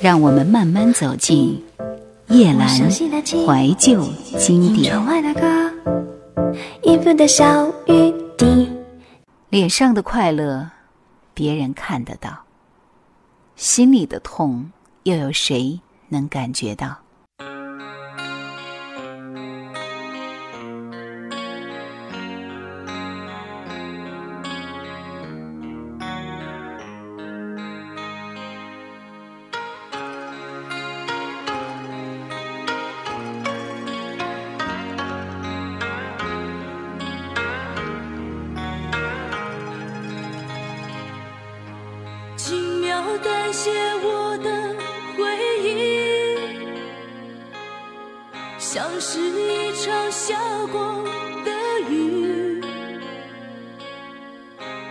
让我们慢慢走进叶阑怀旧经典。脸上的快乐，别人看得到；心里的痛，又有谁能感觉到？感谢我的回忆，像是一场下过的雨，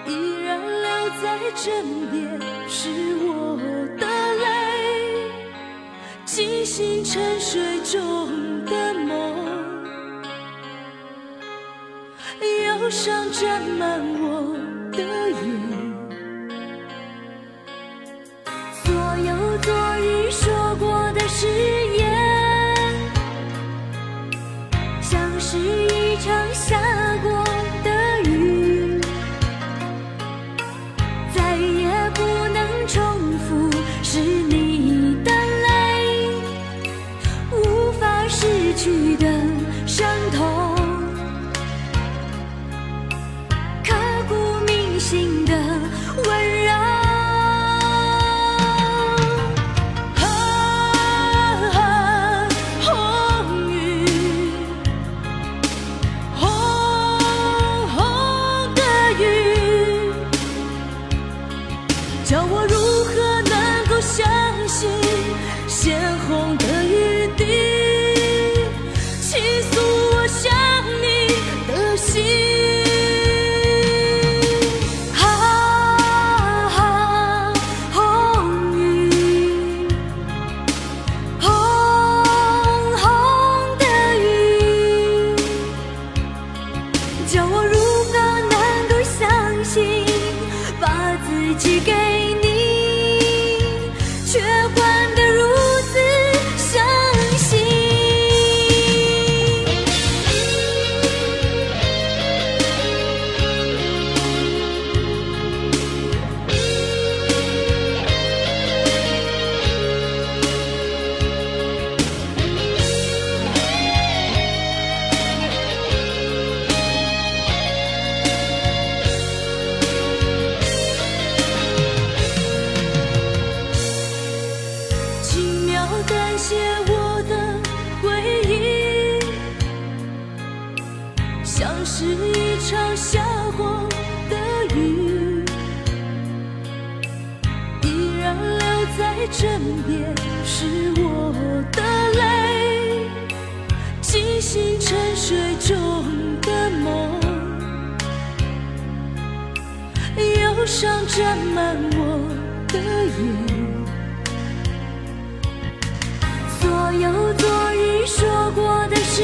依然留在枕边，是我的泪，惊醒沉睡中的梦，忧伤沾满我成像。枕边是我的泪，惊醒沉睡中的梦，忧伤沾满我的眼。所有昨日说过的誓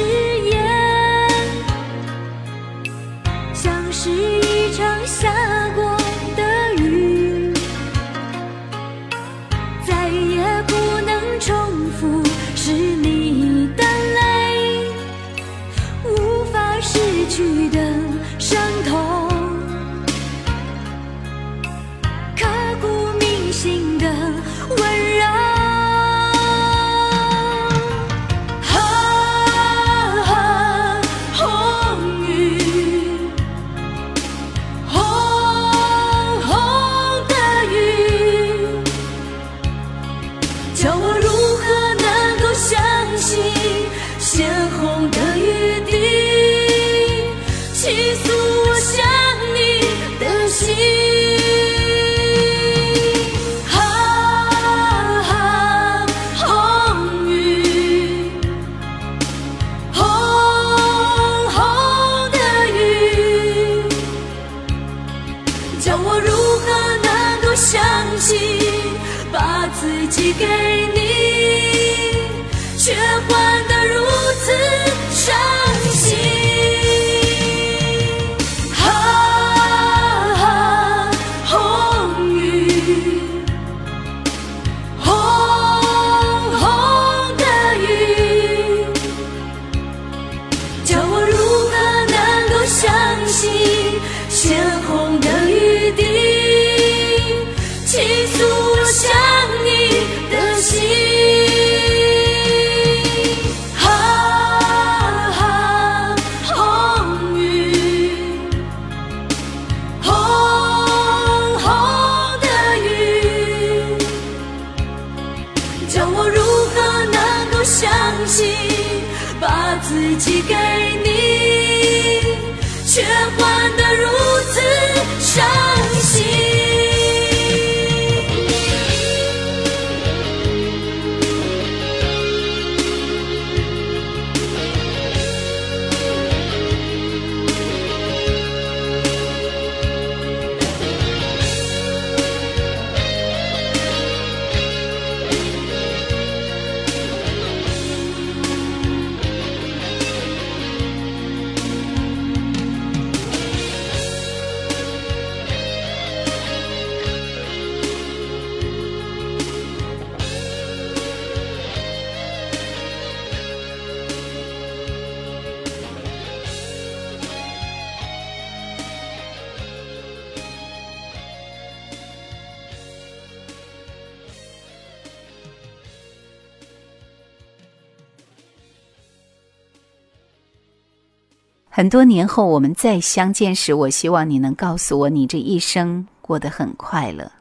很多年后我们再相见时，我希望你能告诉我，你这一生过得很快乐。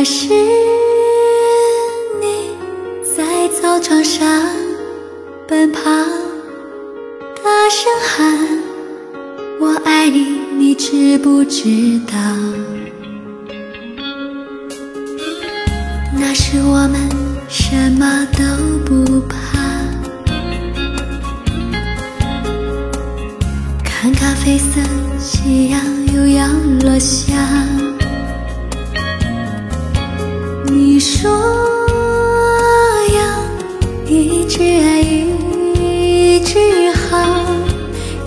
那是你在操场上奔跑，大声喊“我爱你”，你知不知道？那时我们什么都不怕，看咖啡色夕阳又要落下。说要一直爱，一直好，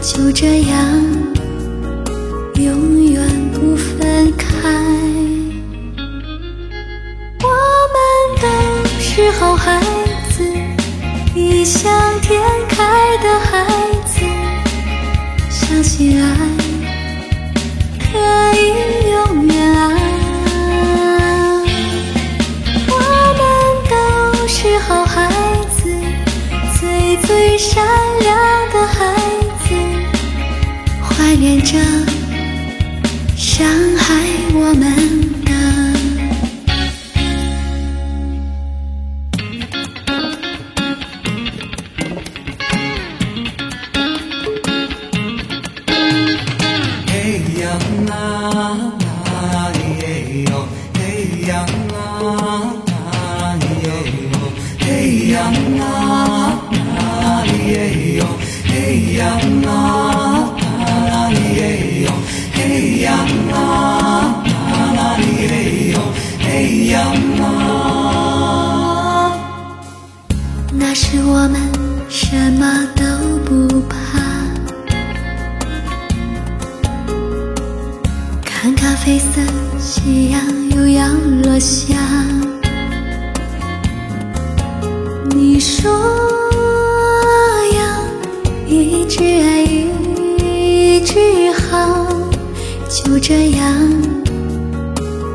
就这样永远不分开。我们都是好孩子，异想天开的孩子，相信爱可以善良的孩子，怀念着伤害我们的。嘿呀啊啊耶哟，嘿呀啊啊耶哟，嘿呀啊啊我想。你说要一直爱，一直好，就这样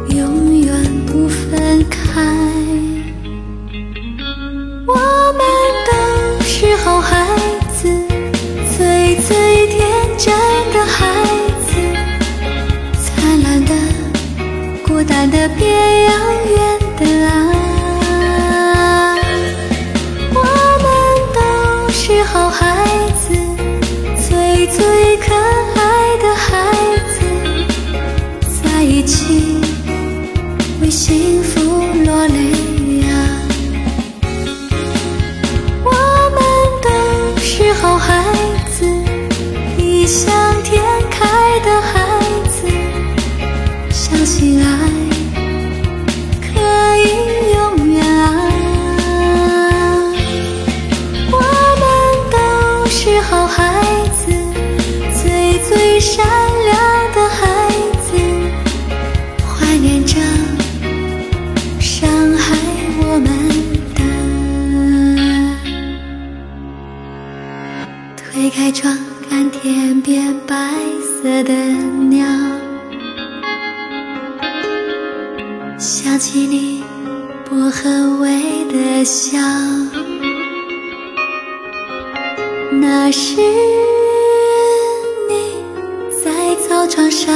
永远不分开。想起你薄荷味的笑。那是你在操场上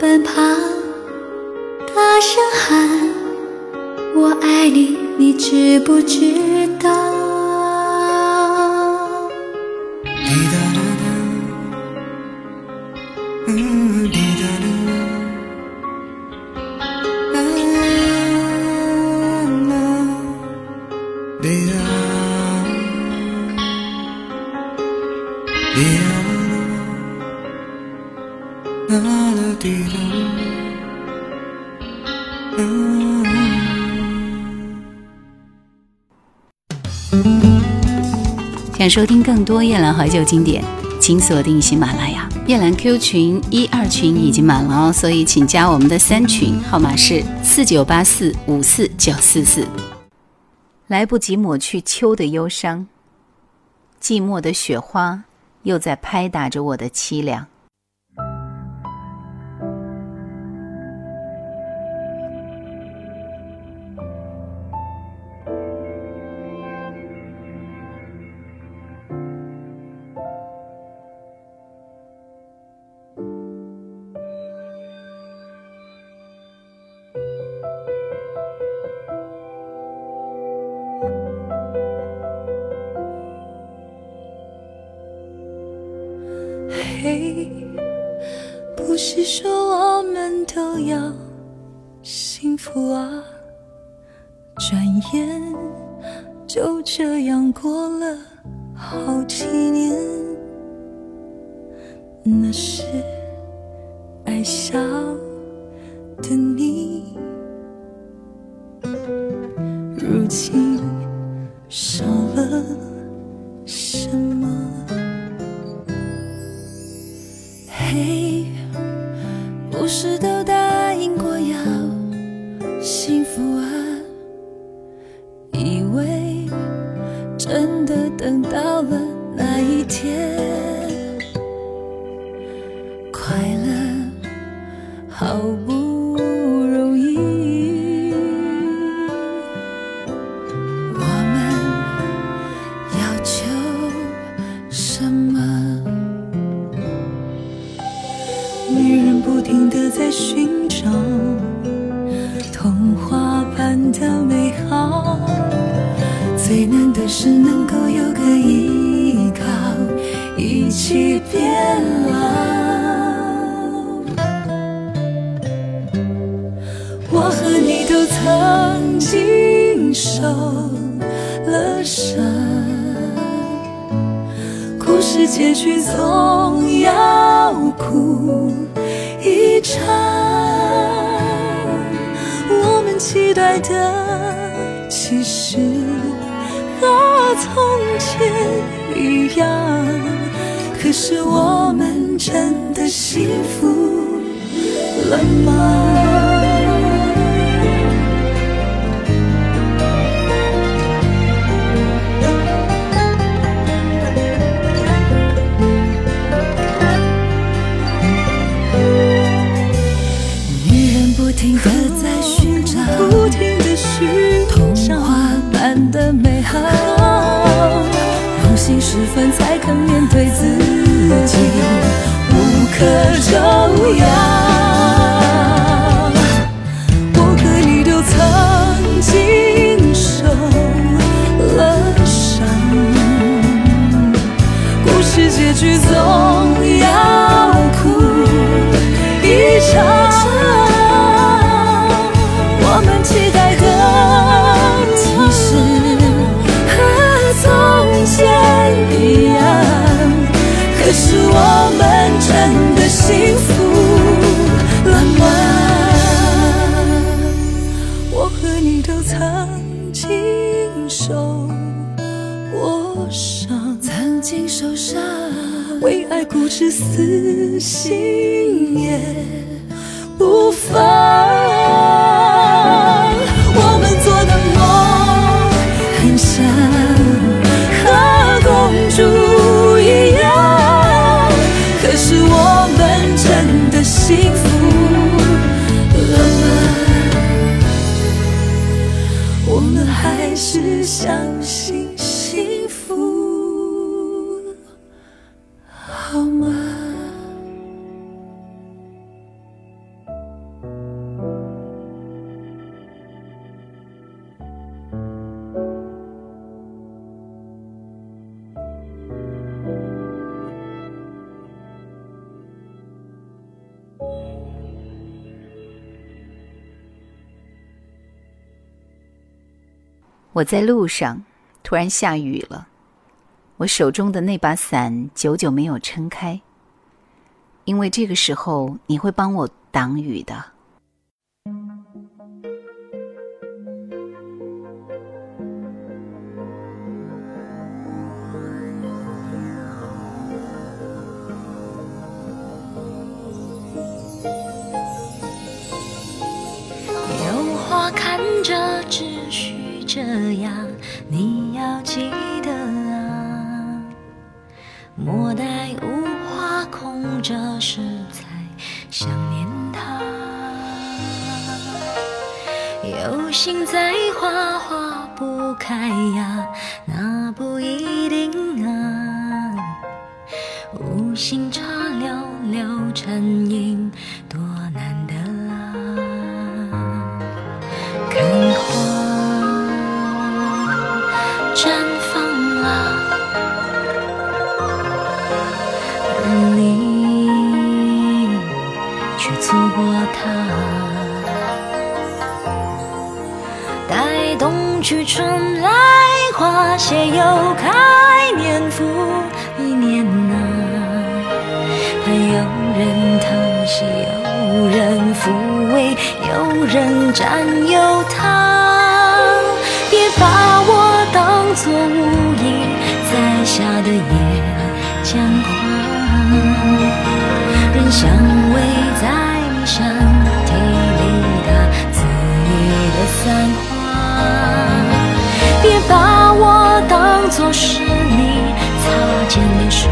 奔跑，大声喊“我爱你”，你知不知想收听更多夜兰怀旧经典，请锁定喜马拉雅。夜兰 Q 群一二群已经满了哦，所以请加我们的三群，号码是四九八四五四九四四。来不及抹去秋的忧伤，寂寞的雪花又在拍打着我的凄凉。那是爱笑的你，如今少了什么？是我们真的幸福了吗？女人不停地在寻找，不停的寻童话般的美好，用心时分才肯面对自己，无可救药。我们真的幸福。我在路上，突然下雨了，我手中的那把伞久久没有撑开，因为这个时候你会帮我挡雨的。有花看着，只需这样，你要记得啊。莫待无花空折时才想念他。有心栽花花不开呀，那不一定啊。无心插柳柳成荫，多花谢又开，年复一年呐、盼有人疼惜，有人抚慰，有人占有他。别把我当作无意栽下的野姜花，人相偎是你擦肩的水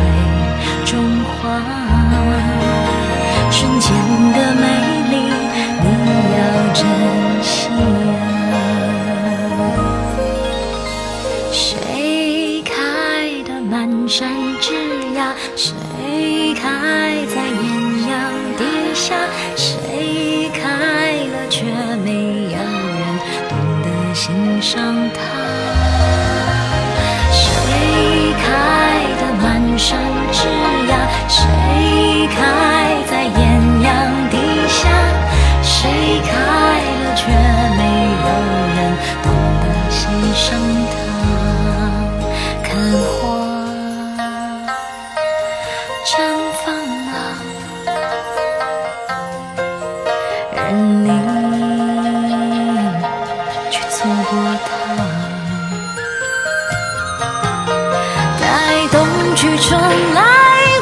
待冬去春来，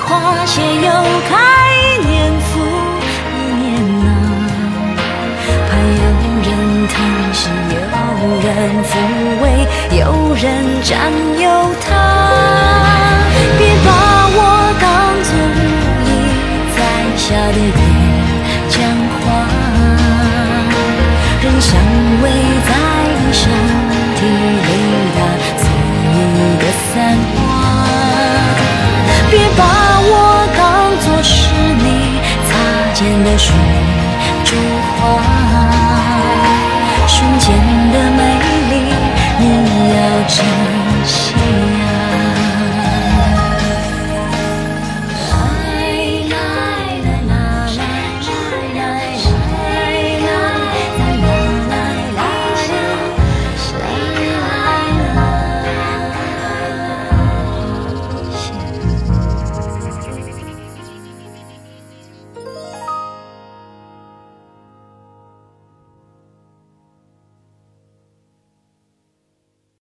花谢又开，年复一年呐、怕有人疼惜，有人抚慰，有人占有它。别把我当作无意栽下的野姜花，人相偎在你身体里，它恣意的散花。别把我当作是你擦肩的水珠花，瞬间的美丽你要珍